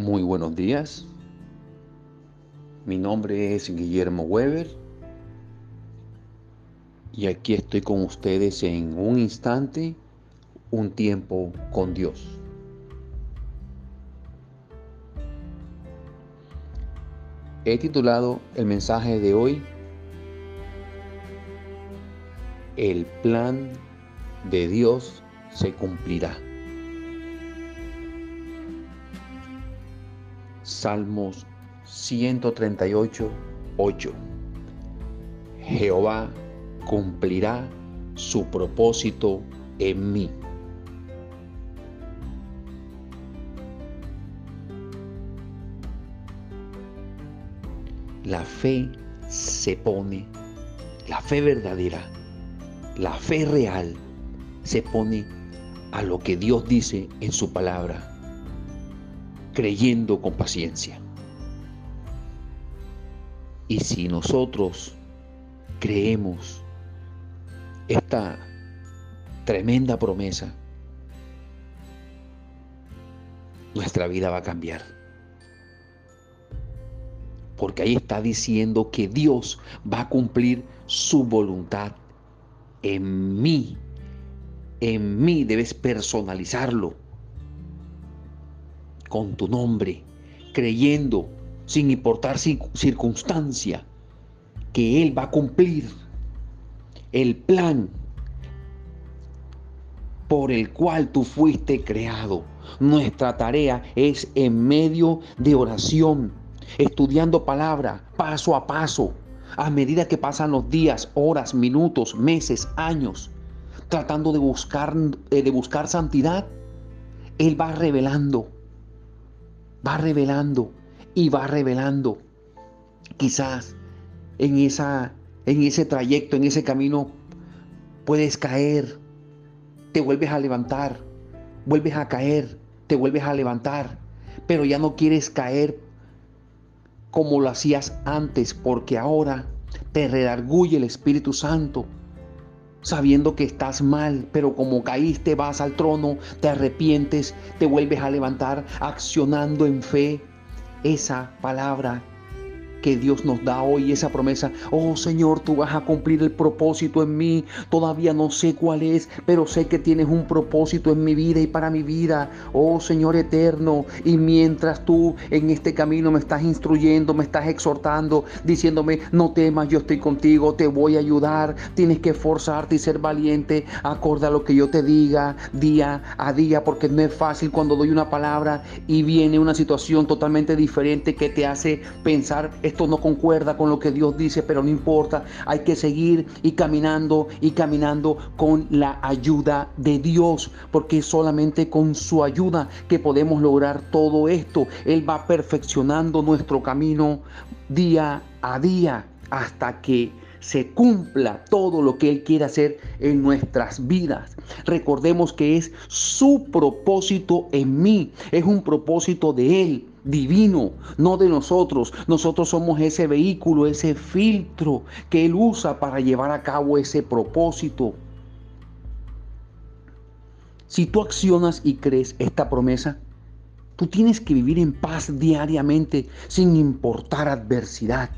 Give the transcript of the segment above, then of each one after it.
Muy buenos días. Mi nombre es Guillermo Weber y aquí estoy con ustedes en un instante, un tiempo con Dios. He titulado el mensaje de hoy El plan de Dios se cumplirá. Salmos 138, 8. Jehová cumplirá su propósito en mí. La fe se pone, la fe verdadera, la fe real se pone a lo que Dios dice en su palabra creyendo con paciencia. Y si nosotros creemos esta tremenda promesa, nuestra vida va a cambiar. Porque ahí está diciendo que Dios va a cumplir su voluntad en mí. En mí debes personalizarlo con tu nombre, creyendo, sin importar circunstancia, que Él va a cumplir el plan por el cual tú fuiste creado. Nuestra tarea es en medio de oración, estudiando palabra paso a paso, a medida que pasan los días, horas, minutos, meses, años, tratando de buscar, eh, de buscar santidad. Él va revelando va revelando y va revelando. Quizás en, esa, en ese trayecto, en ese camino, puedes caer, te vuelves a levantar, vuelves a caer, te vuelves a levantar, pero ya no quieres caer como lo hacías antes, porque ahora te redarguye el Espíritu Santo sabiendo que estás mal, pero como caíste vas al trono, te arrepientes, te vuelves a levantar accionando en fe. Esa palabra que Dios nos da hoy, esa promesa, oh Señor, tú vas a cumplir el propósito en mí, todavía no sé cuál es, pero sé que tienes un propósito en mi vida y para mi vida, oh Señor eterno, y mientras tú en este camino me estás instruyendo, me estás exhortando, diciéndome, no temas, yo estoy contigo, te voy a ayudar, tienes que esforzarte y ser valiente, acorde a lo que yo te diga día a día, porque no es fácil cuando doy una palabra y viene una situación totalmente diferente que te hace pensar, esto no concuerda con lo que Dios dice, pero no importa, hay que seguir y caminando y caminando con la ayuda de Dios, porque es solamente con su ayuda que podemos lograr todo esto. Él va perfeccionando nuestro camino día a día hasta que se cumpla todo lo que Él quiere hacer en nuestras vidas. Recordemos que es su propósito en mí, es un propósito de Él divino, no de nosotros. Nosotros somos ese vehículo, ese filtro que Él usa para llevar a cabo ese propósito. Si tú accionas y crees esta promesa, tú tienes que vivir en paz diariamente sin importar adversidad,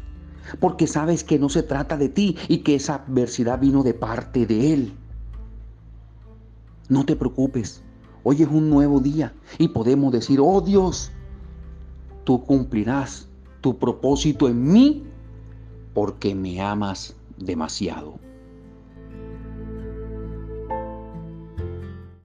porque sabes que no se trata de ti y que esa adversidad vino de parte de Él. No te preocupes, hoy es un nuevo día y podemos decir, oh Dios, tú cumplirás tu propósito en mí porque me amas demasiado.